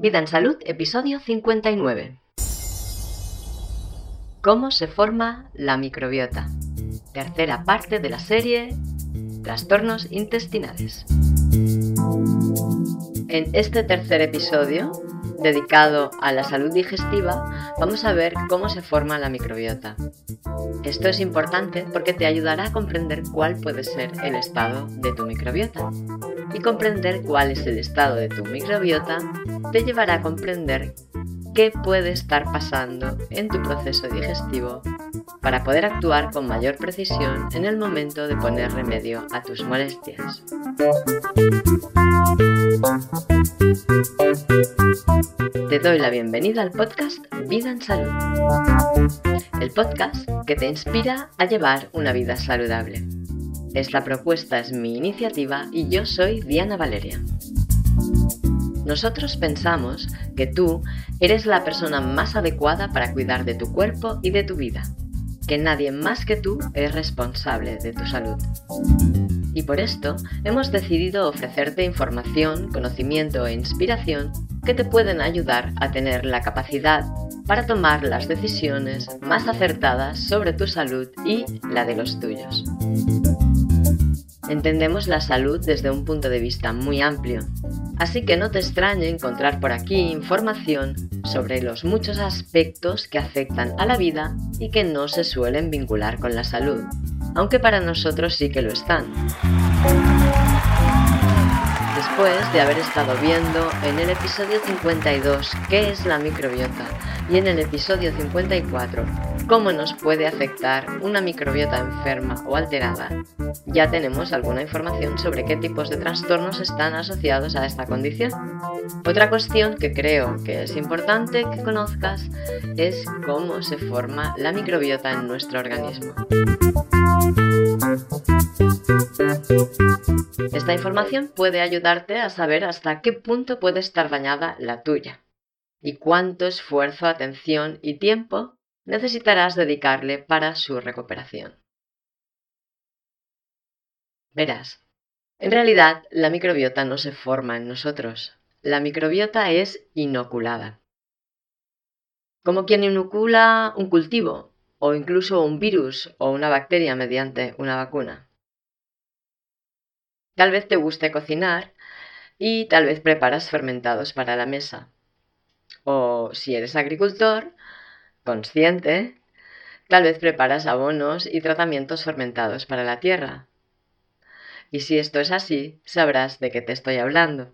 Vida en Salud, episodio 59. ¿Cómo se forma la microbiota? Tercera parte de la serie Trastornos intestinales. En este tercer episodio, dedicado a la salud digestiva, vamos a ver cómo se forma la microbiota. Esto es importante porque te ayudará a comprender cuál puede ser el estado de tu microbiota. Y comprender cuál es el estado de tu microbiota te llevará a comprender qué puede estar pasando en tu proceso digestivo para poder actuar con mayor precisión en el momento de poner remedio a tus molestias. Te doy la bienvenida al podcast Vida en Salud, el podcast que te inspira a llevar una vida saludable. Esta propuesta es mi iniciativa y yo soy Diana Valeria. Nosotros pensamos que tú eres la persona más adecuada para cuidar de tu cuerpo y de tu vida, que nadie más que tú es responsable de tu salud. Y por esto hemos decidido ofrecerte información, conocimiento e inspiración que te pueden ayudar a tener la capacidad para tomar las decisiones más acertadas sobre tu salud y la de los tuyos. Entendemos la salud desde un punto de vista muy amplio, así que no te extrañe encontrar por aquí información sobre los muchos aspectos que afectan a la vida y que no se suelen vincular con la salud, aunque para nosotros sí que lo están. Después de haber estado viendo en el episodio 52 qué es la microbiota y en el episodio 54 cómo nos puede afectar una microbiota enferma o alterada, ya tenemos alguna información sobre qué tipos de trastornos están asociados a esta condición. Otra cuestión que creo que es importante que conozcas es cómo se forma la microbiota en nuestro organismo. Esta información puede ayudarte a saber hasta qué punto puede estar dañada la tuya y cuánto esfuerzo, atención y tiempo necesitarás dedicarle para su recuperación. Verás, en realidad la microbiota no se forma en nosotros, la microbiota es inoculada. Como quien inocula un cultivo o incluso un virus o una bacteria mediante una vacuna. Tal vez te guste cocinar y tal vez preparas fermentados para la mesa. O si eres agricultor, consciente, tal vez preparas abonos y tratamientos fermentados para la tierra. Y si esto es así, sabrás de qué te estoy hablando.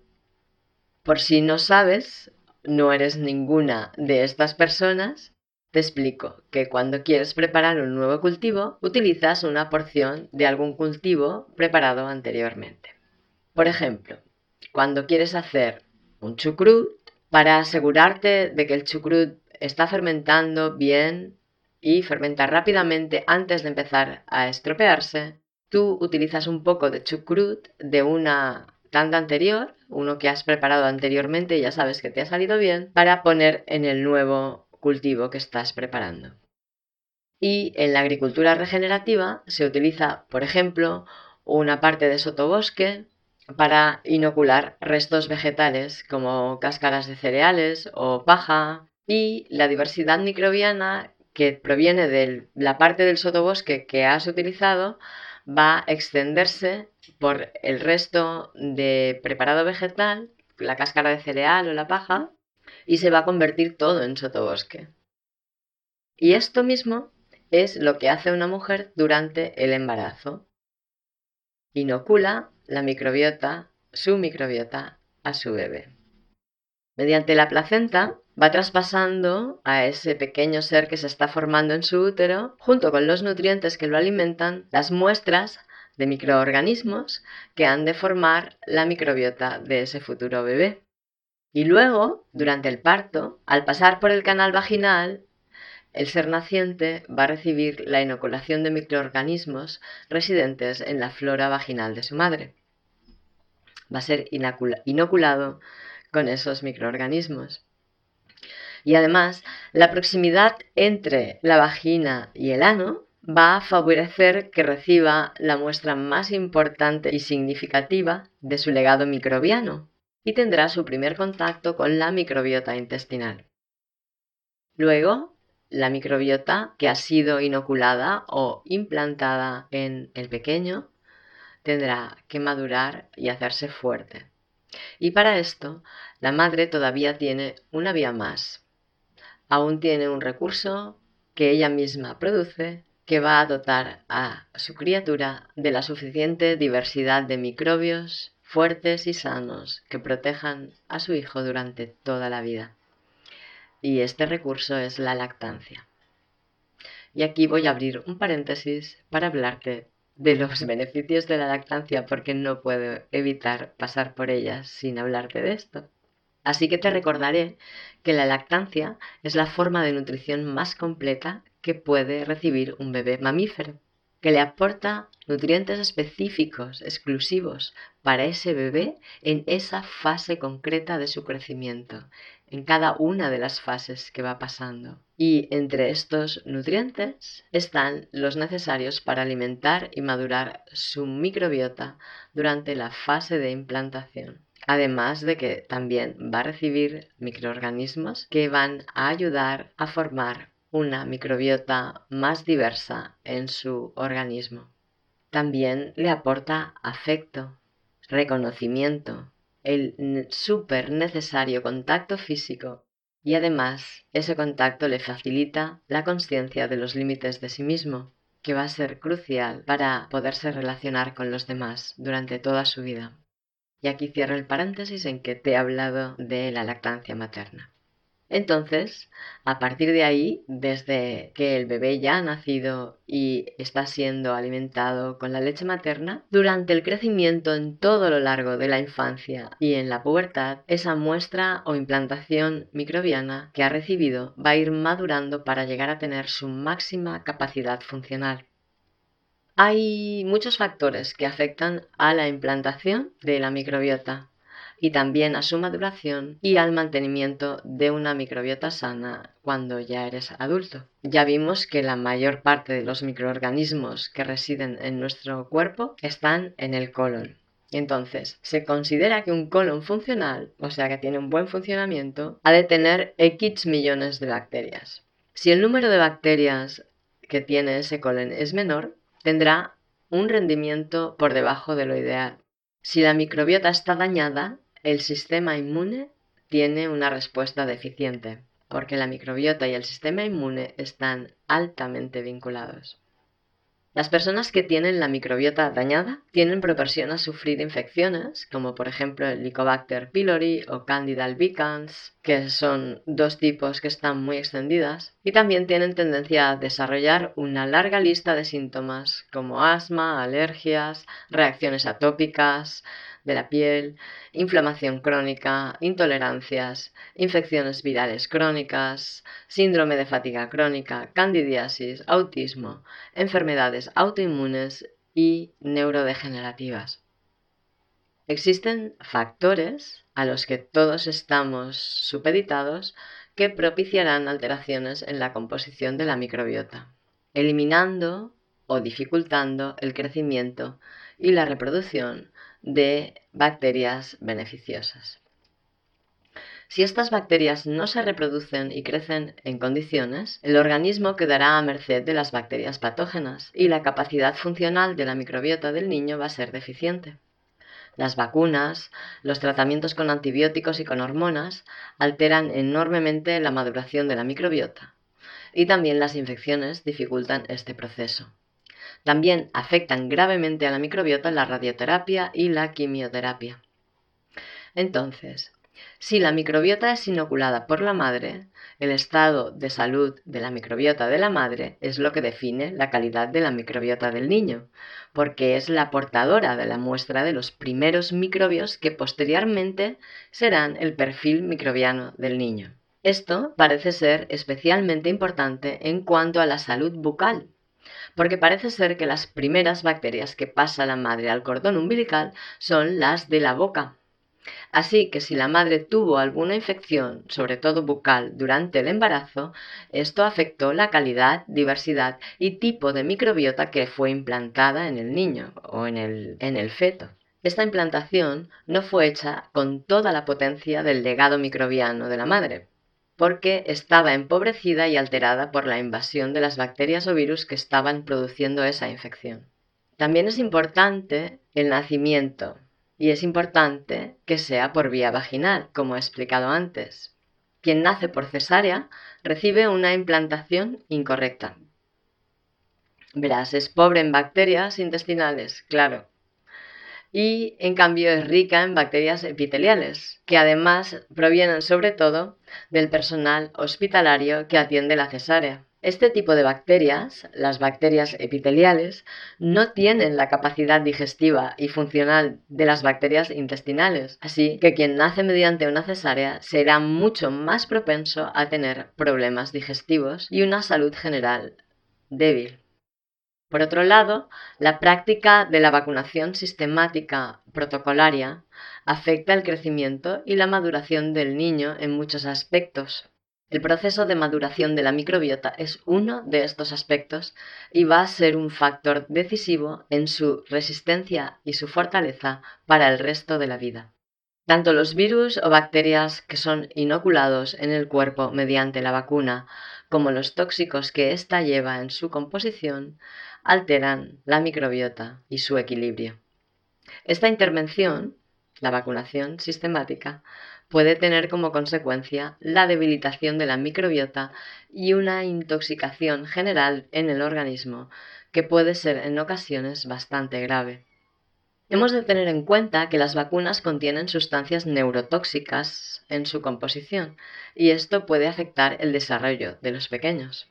Por si no sabes, no eres ninguna de estas personas, te explico que cuando quieres preparar un nuevo cultivo, utilizas una porción de algún cultivo preparado anteriormente. Por ejemplo, cuando quieres hacer un chucrut, para asegurarte de que el chucrut está fermentando bien y fermenta rápidamente antes de empezar a estropearse, tú utilizas un poco de chucrut de una tanda anterior, uno que has preparado anteriormente y ya sabes que te ha salido bien, para poner en el nuevo cultivo que estás preparando. Y en la agricultura regenerativa se utiliza, por ejemplo, una parte de sotobosque para inocular restos vegetales como cáscaras de cereales o paja y la diversidad microbiana que proviene de la parte del sotobosque que has utilizado va a extenderse por el resto de preparado vegetal, la cáscara de cereal o la paja, y se va a convertir todo en sotobosque. Y esto mismo es lo que hace una mujer durante el embarazo. Inocula la microbiota, su microbiota, a su bebé. Mediante la placenta va traspasando a ese pequeño ser que se está formando en su útero, junto con los nutrientes que lo alimentan, las muestras de microorganismos que han de formar la microbiota de ese futuro bebé. Y luego, durante el parto, al pasar por el canal vaginal, el ser naciente va a recibir la inoculación de microorganismos residentes en la flora vaginal de su madre. Va a ser inoculado con esos microorganismos. Y además, la proximidad entre la vagina y el ano va a favorecer que reciba la muestra más importante y significativa de su legado microbiano, y tendrá su primer contacto con la microbiota intestinal. Luego, la microbiota que ha sido inoculada o implantada en el pequeño tendrá que madurar y hacerse fuerte. Y para esto, la madre todavía tiene una vía más. Aún tiene un recurso que ella misma produce que va a dotar a su criatura de la suficiente diversidad de microbios fuertes y sanos que protejan a su hijo durante toda la vida. Y este recurso es la lactancia. Y aquí voy a abrir un paréntesis para hablarte de los beneficios de la lactancia porque no puedo evitar pasar por ellas sin hablarte de esto. Así que te recordaré que la lactancia es la forma de nutrición más completa que puede recibir un bebé mamífero, que le aporta nutrientes específicos, exclusivos para ese bebé en esa fase concreta de su crecimiento, en cada una de las fases que va pasando. Y entre estos nutrientes están los necesarios para alimentar y madurar su microbiota durante la fase de implantación. Además de que también va a recibir microorganismos que van a ayudar a formar una microbiota más diversa en su organismo. También le aporta afecto, reconocimiento, el súper necesario contacto físico y además ese contacto le facilita la conciencia de los límites de sí mismo, que va a ser crucial para poderse relacionar con los demás durante toda su vida. Y aquí cierro el paréntesis en que te he hablado de la lactancia materna. Entonces, a partir de ahí, desde que el bebé ya ha nacido y está siendo alimentado con la leche materna, durante el crecimiento en todo lo largo de la infancia y en la pubertad, esa muestra o implantación microbiana que ha recibido va a ir madurando para llegar a tener su máxima capacidad funcional. Hay muchos factores que afectan a la implantación de la microbiota y también a su maduración y al mantenimiento de una microbiota sana cuando ya eres adulto. Ya vimos que la mayor parte de los microorganismos que residen en nuestro cuerpo están en el colon. Entonces, se considera que un colon funcional, o sea que tiene un buen funcionamiento, ha de tener X millones de bacterias. Si el número de bacterias que tiene ese colon es menor, tendrá un rendimiento por debajo de lo ideal. Si la microbiota está dañada, el sistema inmune tiene una respuesta deficiente, porque la microbiota y el sistema inmune están altamente vinculados. Las personas que tienen la microbiota dañada tienen propensión a sufrir infecciones, como por ejemplo el Helicobacter pylori o Candida albicans, que son dos tipos que están muy extendidas, y también tienen tendencia a desarrollar una larga lista de síntomas como asma, alergias, reacciones atópicas, de la piel, inflamación crónica, intolerancias, infecciones virales crónicas, síndrome de fatiga crónica, candidiasis, autismo, enfermedades autoinmunes y neurodegenerativas. Existen factores a los que todos estamos supeditados que propiciarán alteraciones en la composición de la microbiota, eliminando o dificultando el crecimiento y la reproducción de bacterias beneficiosas. Si estas bacterias no se reproducen y crecen en condiciones, el organismo quedará a merced de las bacterias patógenas y la capacidad funcional de la microbiota del niño va a ser deficiente. Las vacunas, los tratamientos con antibióticos y con hormonas alteran enormemente la maduración de la microbiota y también las infecciones dificultan este proceso. También afectan gravemente a la microbiota la radioterapia y la quimioterapia. Entonces, si la microbiota es inoculada por la madre, el estado de salud de la microbiota de la madre es lo que define la calidad de la microbiota del niño, porque es la portadora de la muestra de los primeros microbios que posteriormente serán el perfil microbiano del niño. Esto parece ser especialmente importante en cuanto a la salud bucal, porque parece ser que las primeras bacterias que pasa la madre al cordón umbilical son las de la boca. Así que si la madre tuvo alguna infección, sobre todo bucal, durante el embarazo, esto afectó la calidad, diversidad y tipo de microbiota que fue implantada en el niño o en el, en el feto. esta implantación no fue hecha con toda la potencia del legado microbiano de la madre, porque estaba empobrecida y alterada por la invasión de las bacterias o virus que estaban produciendo esa infección. También es importante el nacimiento y es importante que sea por vía vaginal, como he explicado antes. Quien nace por cesárea recibe una implantación incorrecta. Verás, es pobre en bacterias intestinales, claro, y en cambio es rica en bacterias epiteliales, que además provienen sobre todo del personal hospitalario que atiende la cesárea. Este tipo de bacterias, las bacterias epiteliales, no tienen la capacidad digestiva y funcional de las bacterias intestinales, así que quien nace mediante una cesárea será mucho más propenso a tener problemas digestivos y una salud general débil. Por otro lado, la práctica de la vacunación sistemática protocolaria afecta el crecimiento y la maduración del niño en muchos aspectos. El proceso de maduración de la microbiota es uno de estos aspectos y va a ser un factor decisivo en su resistencia y su fortaleza para el resto de la vida. Tanto los virus o bacterias que son inoculados en el cuerpo mediante la vacuna como los tóxicos que ésta lleva en su composición alteran la microbiota y su equilibrio. Esta intervención, la vacunación sistemática, puede tener como consecuencia la debilitación de la microbiota y una intoxicación general en el organismo que puede ser en ocasiones bastante grave. Hemos de tener en cuenta que las vacunas contienen sustancias neurotóxicas en su composición y esto puede afectar el desarrollo de los pequeños.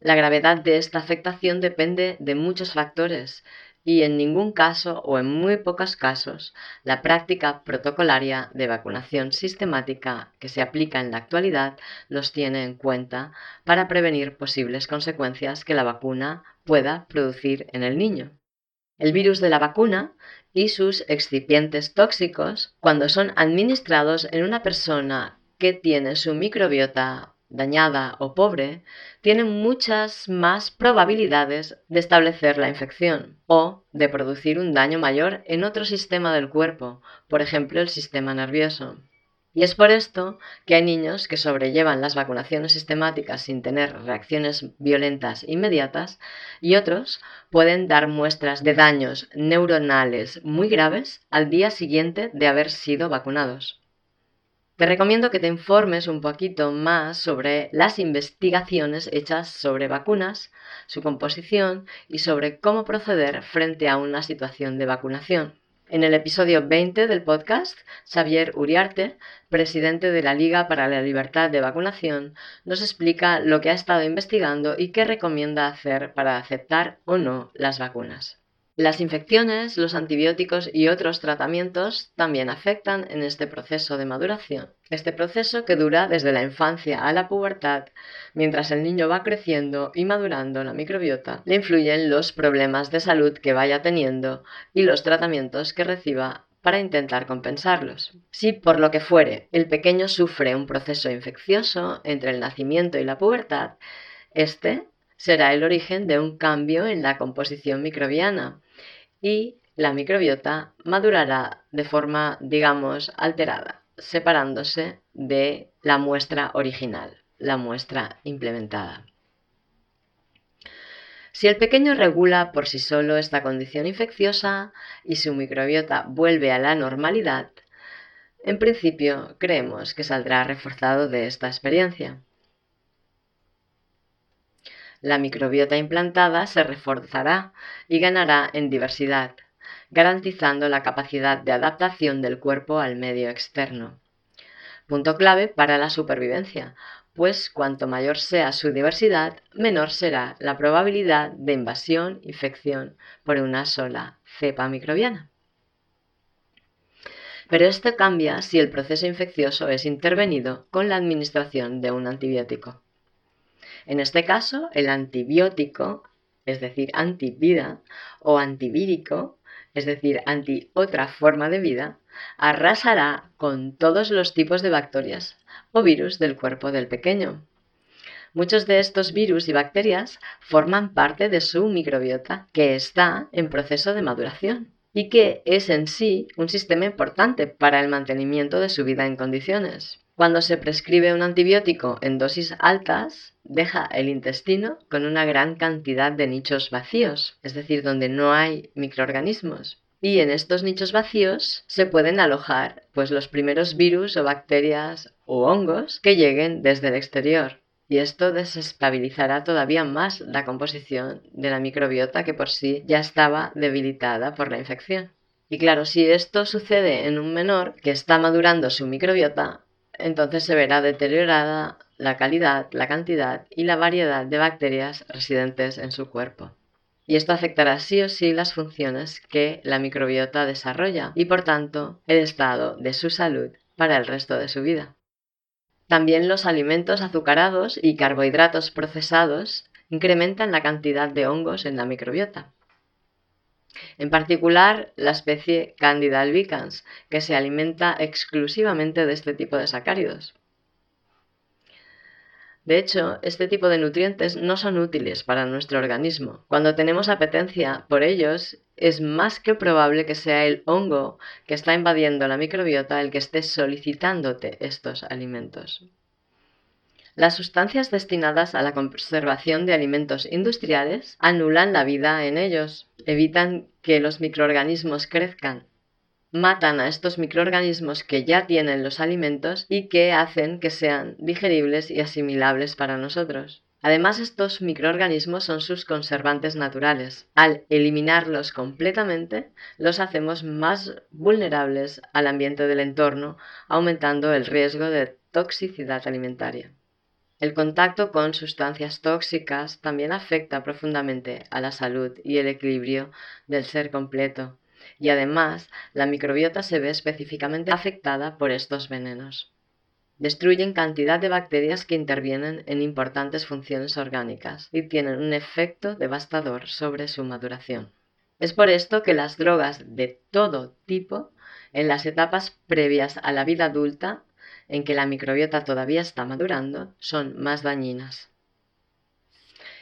La gravedad de esta afectación depende de muchos factores y en ningún caso o en muy pocos casos la práctica protocolaria de vacunación sistemática que se aplica en la actualidad los tiene en cuenta para prevenir posibles consecuencias que la vacuna pueda producir en el niño. El virus de la vacuna y sus excipientes tóxicos, cuando son administrados en una persona que tiene su microbiota dañada o pobre, tienen muchas más probabilidades de establecer la infección o de producir un daño mayor en otro sistema del cuerpo, por ejemplo el sistema nervioso. Y es por esto que hay niños que sobrellevan las vacunaciones sistemáticas sin tener reacciones violentas inmediatas y otros pueden dar muestras de daños neuronales muy graves al día siguiente de haber sido vacunados. Te recomiendo que te informes un poquito más sobre las investigaciones hechas sobre vacunas, su composición y sobre cómo proceder frente a una situación de vacunación. En el episodio 20 del podcast, Xavier Uriarte, presidente de la Liga para la Libertad de Vacunación, nos explica lo que ha estado investigando y qué recomienda hacer para aceptar o no las vacunas. Las infecciones, los antibióticos y otros tratamientos también afectan en este proceso de maduración. Este proceso que dura desde la infancia a la pubertad, mientras el niño va creciendo y madurando la microbiota, le influyen los problemas de salud que vaya teniendo y los tratamientos que reciba para intentar compensarlos. Si por lo que fuere el pequeño sufre un proceso infeccioso entre el nacimiento y la pubertad, este será el origen de un cambio en la composición microbiana y la microbiota madurará de forma, digamos, alterada, separándose de la muestra original, la muestra implementada. Si el pequeño regula por sí solo esta condición infecciosa y su microbiota vuelve a la normalidad, en principio creemos que saldrá reforzado de esta experiencia. La microbiota implantada se reforzará y ganará en diversidad, garantizando la capacidad de adaptación del cuerpo al medio externo. Punto clave para la supervivencia, pues cuanto mayor sea su diversidad, menor será la probabilidad de invasión, infección por una sola cepa microbiana. Pero esto cambia si el proceso infeccioso es intervenido con la administración de un antibiótico. En este caso, el antibiótico, es decir, antivida, o antivírico, es decir, anti otra forma de vida, arrasará con todos los tipos de bacterias o virus del cuerpo del pequeño. Muchos de estos virus y bacterias forman parte de su microbiota, que está en proceso de maduración y que es en sí un sistema importante para el mantenimiento de su vida en condiciones. Cuando se prescribe un antibiótico en dosis altas, deja el intestino con una gran cantidad de nichos vacíos, es decir, donde no hay microorganismos. Y en estos nichos vacíos se pueden alojar pues los primeros virus o bacterias o hongos que lleguen desde el exterior. Y esto desestabilizará todavía más la composición de la microbiota que por sí ya estaba debilitada por la infección. Y claro, si esto sucede en un menor que está madurando su microbiota, entonces se verá deteriorada la calidad, la cantidad y la variedad de bacterias residentes en su cuerpo. Y esto afectará sí o sí las funciones que la microbiota desarrolla y por tanto el estado de su salud para el resto de su vida. También los alimentos azucarados y carbohidratos procesados incrementan la cantidad de hongos en la microbiota en particular la especie Candida albicans, que se alimenta exclusivamente de este tipo de sacáridos. De hecho, este tipo de nutrientes no son útiles para nuestro organismo. Cuando tenemos apetencia por ellos, es más que probable que sea el hongo que está invadiendo la microbiota el que esté solicitándote estos alimentos. Las sustancias destinadas a la conservación de alimentos industriales anulan la vida en ellos, evitan que los microorganismos crezcan, matan a estos microorganismos que ya tienen los alimentos y que hacen que sean digeribles y asimilables para nosotros. Además, estos microorganismos son sus conservantes naturales. Al eliminarlos completamente, los hacemos más vulnerables al ambiente del entorno, aumentando el riesgo de toxicidad alimentaria. El contacto con sustancias tóxicas también afecta profundamente a la salud y el equilibrio del ser completo, y además la microbiota se ve específicamente afectada por estos venenos. Destruyen cantidad de bacterias que intervienen en importantes funciones orgánicas y tienen un efecto devastador sobre su maduración. Es por esto que las drogas de todo tipo en las etapas previas a la vida adulta en que la microbiota todavía está madurando son más dañinas.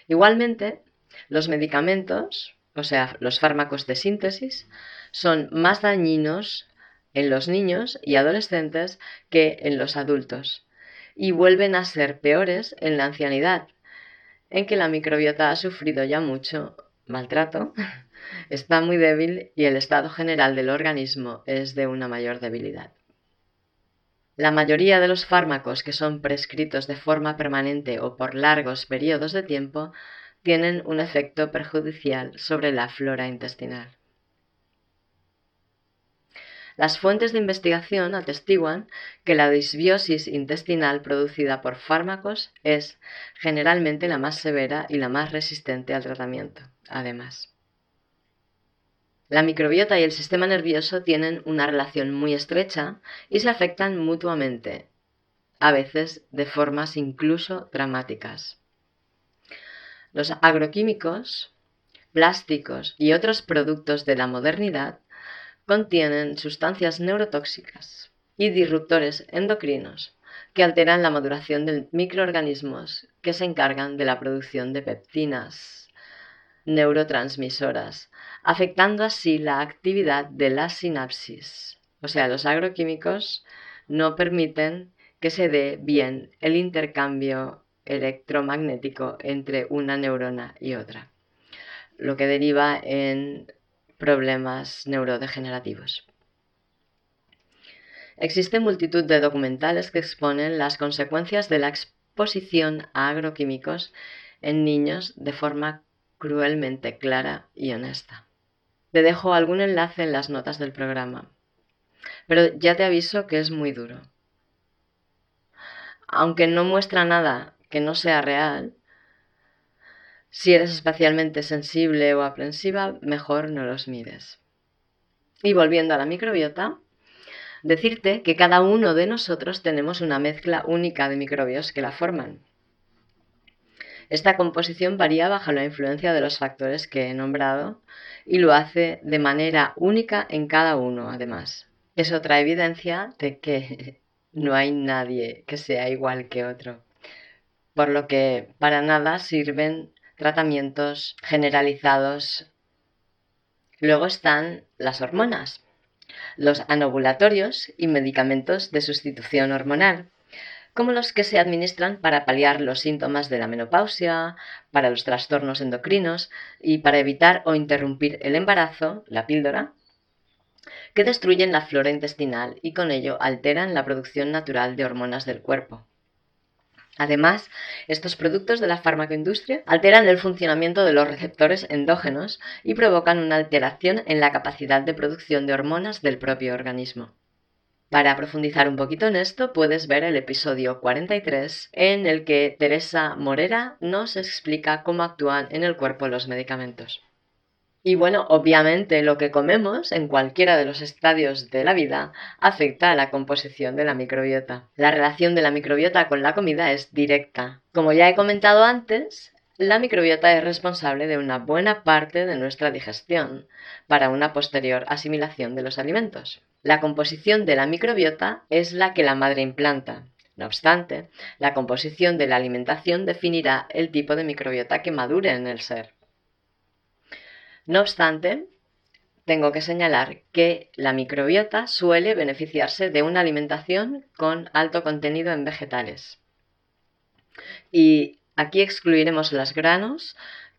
Igualmente, los medicamentos, o sea, los fármacos de síntesis, son más dañinos en los niños y adolescentes que en los adultos y vuelven a ser peores en la ancianidad, en que la microbiota ha sufrido ya mucho maltrato, está muy débil y el estado general del organismo es de una mayor debilidad. La mayoría de los fármacos que son prescritos de forma permanente o por largos periodos de tiempo tienen un efecto perjudicial sobre la flora intestinal. Las fuentes de investigación atestiguan que la disbiosis intestinal producida por fármacos es generalmente la más severa y la más resistente al tratamiento, además. La microbiota y el sistema nervioso tienen una relación muy estrecha y se afectan mutuamente, a veces de formas incluso dramáticas. Los agroquímicos, plásticos y otros productos de la modernidad contienen sustancias neurotóxicas y disruptores endocrinos que alteran la maduración de microorganismos que se encargan de la producción de peptinas, neurotransmisoras, afectando así la actividad de la sinapsis. O sea, los agroquímicos no permiten que se dé bien el intercambio electromagnético entre una neurona y otra, lo que deriva en problemas neurodegenerativos. Existe multitud de documentales que exponen las consecuencias de la exposición a agroquímicos en niños de forma cruelmente clara y honesta. Te dejo algún enlace en las notas del programa, pero ya te aviso que es muy duro. Aunque no muestra nada que no sea real, si eres especialmente sensible o aprensiva, mejor no los mires. Y volviendo a la microbiota, decirte que cada uno de nosotros tenemos una mezcla única de microbios que la forman. Esta composición varía bajo la influencia de los factores que he nombrado y lo hace de manera única en cada uno, además. Es otra evidencia de que no hay nadie que sea igual que otro, por lo que para nada sirven tratamientos generalizados Luego están las hormonas, los anovulatorios y medicamentos de sustitución hormonal, como los que se administran para paliar los síntomas de la menopausia, para los trastornos endocrinos y para evitar o interrumpir el embarazo, la píldora, que destruyen la flora intestinal y con ello alteran la producción natural de hormonas del cuerpo. Además, estos productos de la farmacoindustria alteran el funcionamiento de los receptores endógenos y provocan una alteración en la capacidad de producción de hormonas del propio organismo. Para profundizar un poquito en esto, puedes ver el episodio 43 en el que Teresa Morera nos explica cómo actúan en el cuerpo los medicamentos. Y bueno, obviamente lo que comemos en cualquiera de los estadios de la vida afecta a la composición de la microbiota. La relación de la microbiota con la comida es directa. Como ya he comentado antes, la microbiota es responsable de una buena parte de nuestra digestión para una posterior asimilación de los alimentos. La composición de la microbiota es la que la madre implanta. No obstante, la composición de la alimentación definirá el tipo de microbiota que madure en el ser. No obstante, tengo que señalar que la microbiota suele beneficiarse de una alimentación con alto contenido en vegetales. Y aquí excluiremos los granos,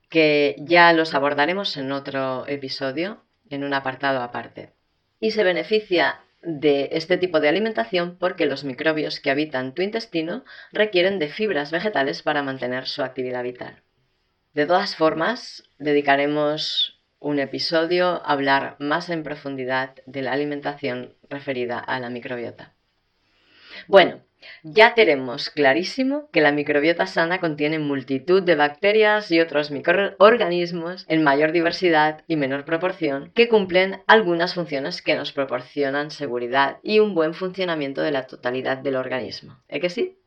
que ya los abordaremos en otro episodio, en un apartado aparte. Y se beneficia de este tipo de alimentación porque los microbios que habitan tu intestino requieren de fibras vegetales para mantener su actividad vital. De todas formas, dedicaremos un episodio hablar más en profundidad de la alimentación referida a la microbiota. Bueno, ya tenemos clarísimo que la microbiota sana contiene multitud de bacterias y otros microorganismos en mayor diversidad y menor proporción que cumplen algunas funciones que nos proporcionan seguridad y un buen funcionamiento de la totalidad del organismo. ¿Eh que sí?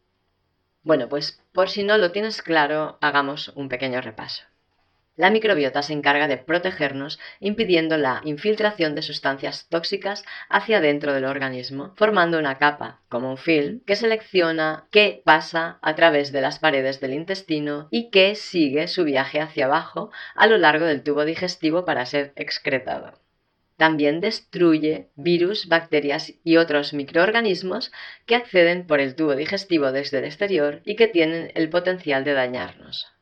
Bueno, pues por si no lo tienes claro, hagamos un pequeño repaso. La microbiota se encarga de protegernos impidiendo la infiltración de sustancias tóxicas hacia dentro del organismo, formando una capa, como un film, que selecciona qué pasa a través de las paredes del intestino y que sigue su viaje hacia abajo a lo largo del tubo digestivo para ser excretado. También destruye virus, bacterias y otros microorganismos que acceden por el tubo digestivo desde el exterior y que tienen el potencial de dañarnos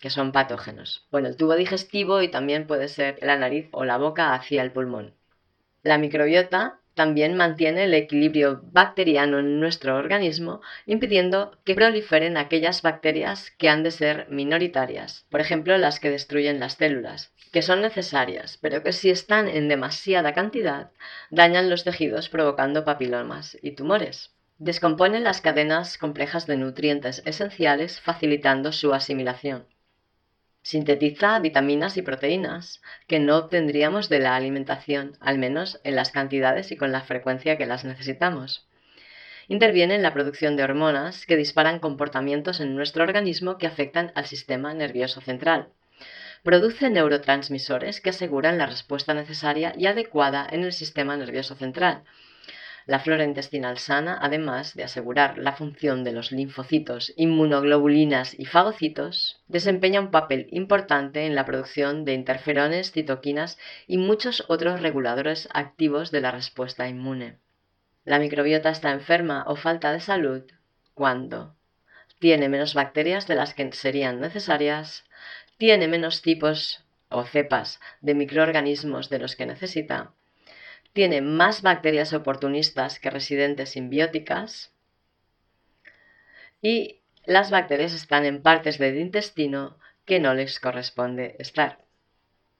que son patógenos. Bueno, el tubo digestivo y también puede ser la nariz o la boca hacia el pulmón. La microbiota también mantiene el equilibrio bacteriano en nuestro organismo, impidiendo que proliferen aquellas bacterias que han de ser minoritarias, por ejemplo las que destruyen las células, que son necesarias, pero que si están en demasiada cantidad dañan los tejidos provocando papilomas y tumores. Descomponen las cadenas complejas de nutrientes esenciales facilitando su asimilación. Sintetiza vitaminas y proteínas que no obtendríamos de la alimentación, al menos en las cantidades y con la frecuencia que las necesitamos. Interviene en la producción de hormonas que disparan comportamientos en nuestro organismo que afectan al sistema nervioso central. Produce neurotransmisores que aseguran la respuesta necesaria y adecuada en el sistema nervioso central, la flora intestinal sana, además de asegurar la función de los linfocitos, inmunoglobulinas y fagocitos, desempeña un papel importante en la producción de interferones, citoquinas y muchos otros reguladores activos de la respuesta inmune. La microbiota está enferma o falta de salud cuando tiene menos bacterias de las que serían necesarias, tiene menos tipos o cepas de microorganismos de los que necesita, tiene más bacterias oportunistas que residentes simbióticas y las bacterias están en partes del intestino que no les corresponde estar.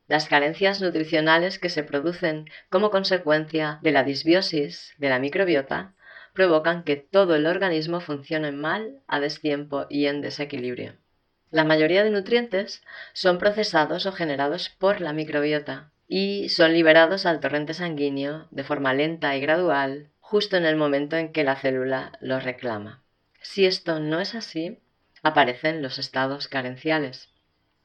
Las carencias nutricionales que se producen como consecuencia de la disbiosis de la microbiota provocan que todo el organismo funcione mal, a destiempo y en desequilibrio. La mayoría de nutrientes son procesados o generados por la microbiota, y son liberados al torrente sanguíneo de forma lenta y gradual justo en el momento en que la célula los reclama. Si esto no es así, aparecen los estados carenciales.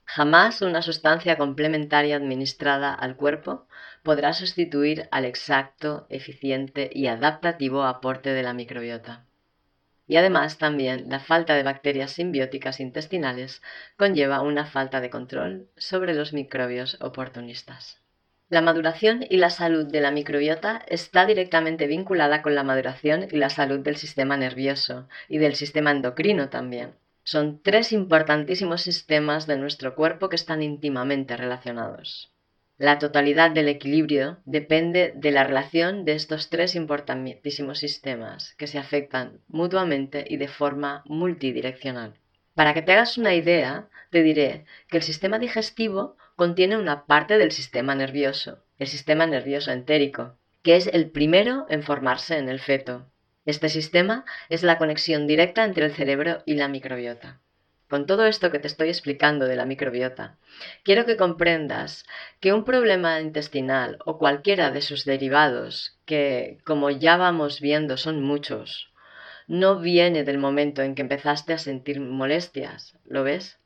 Jamás una sustancia complementaria administrada al cuerpo podrá sustituir al exacto, eficiente y adaptativo aporte de la microbiota. Y además también la falta de bacterias simbióticas intestinales conlleva una falta de control sobre los microbios oportunistas. La maduración y la salud de la microbiota está directamente vinculada con la maduración y la salud del sistema nervioso y del sistema endocrino también. Son tres importantísimos sistemas de nuestro cuerpo que están íntimamente relacionados. La totalidad del equilibrio depende de la relación de estos tres importantísimos sistemas que se afectan mutuamente y de forma multidireccional. Para que te hagas una idea, te diré que el sistema digestivo contiene una parte del sistema nervioso, el sistema nervioso entérico, que es el primero en formarse en el feto. Este sistema es la conexión directa entre el cerebro y la microbiota. Con todo esto que te estoy explicando de la microbiota, quiero que comprendas que un problema intestinal o cualquiera de sus derivados, que como ya vamos viendo son muchos, no viene del momento en que empezaste a sentir molestias, ¿lo ves?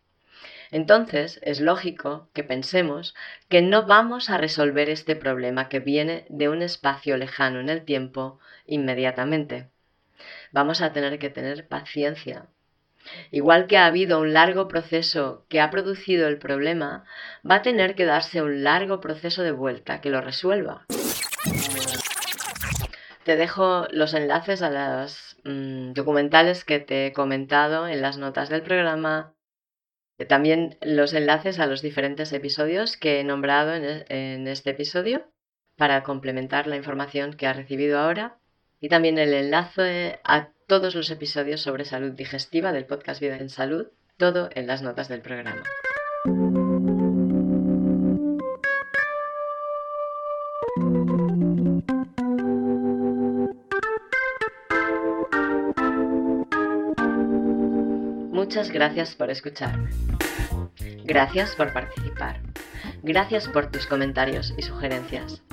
Entonces es lógico que pensemos que no vamos a resolver este problema que viene de un espacio lejano en el tiempo inmediatamente. Vamos a tener que tener paciencia. Igual que ha habido un largo proceso que ha producido el problema, va a tener que darse un largo proceso de vuelta que lo resuelva. Te dejo los enlaces a los mm, documentales que te he comentado en las notas del programa también los enlaces a los diferentes episodios que he nombrado e, en, este episodio para complementar la información que has recibido ahora y también el enlace a todos los episodios sobre salud digestiva del podcast Vida en Salud, todo en las notas del programa. Muchas gracias por escucharme. Gracias por participar. Gracias por tus comentarios y sugerencias.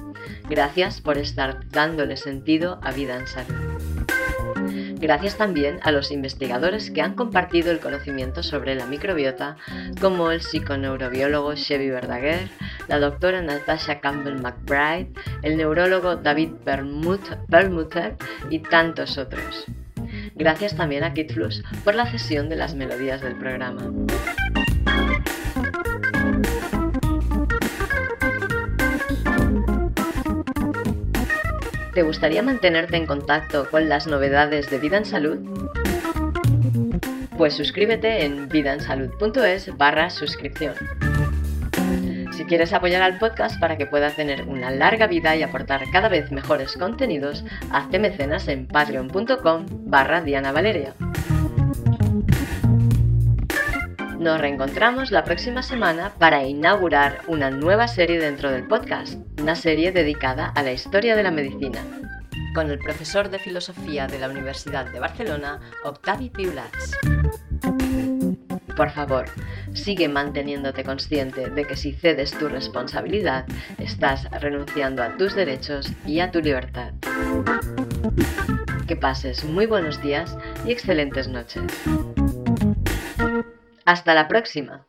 Gracias por estar dándole sentido a vida en salud. Gracias también a los investigadores que han compartido el conocimiento sobre la microbiota, como el psiconeurobiólogo Chevy Verdaguer, la doctora Natasha Campbell McBride, el neurólogo David Perlmutter y tantos otros. Gracias también a KitFlux por la cesión de las melodías del programa. ¿Te gustaría mantenerte en contacto con las novedades de Vida en Salud? Pues suscríbete en vidaensalud.es barra suscripción quieres apoyar al podcast para que pueda tener una larga vida y aportar cada vez mejores contenidos, hazte mecenas en patreon.com barra Diana Valeria. Nos reencontramos la próxima semana para inaugurar una nueva serie dentro del podcast, una serie dedicada a la historia de la medicina, con el profesor de filosofía de la Universidad de Barcelona, Octavi Piulats. Por favor, sigue manteniéndote consciente de que si cedes tu responsabilidad, estás renunciando a tus derechos y a tu libertad. Que pases muy buenos días y excelentes noches. Hasta la próxima.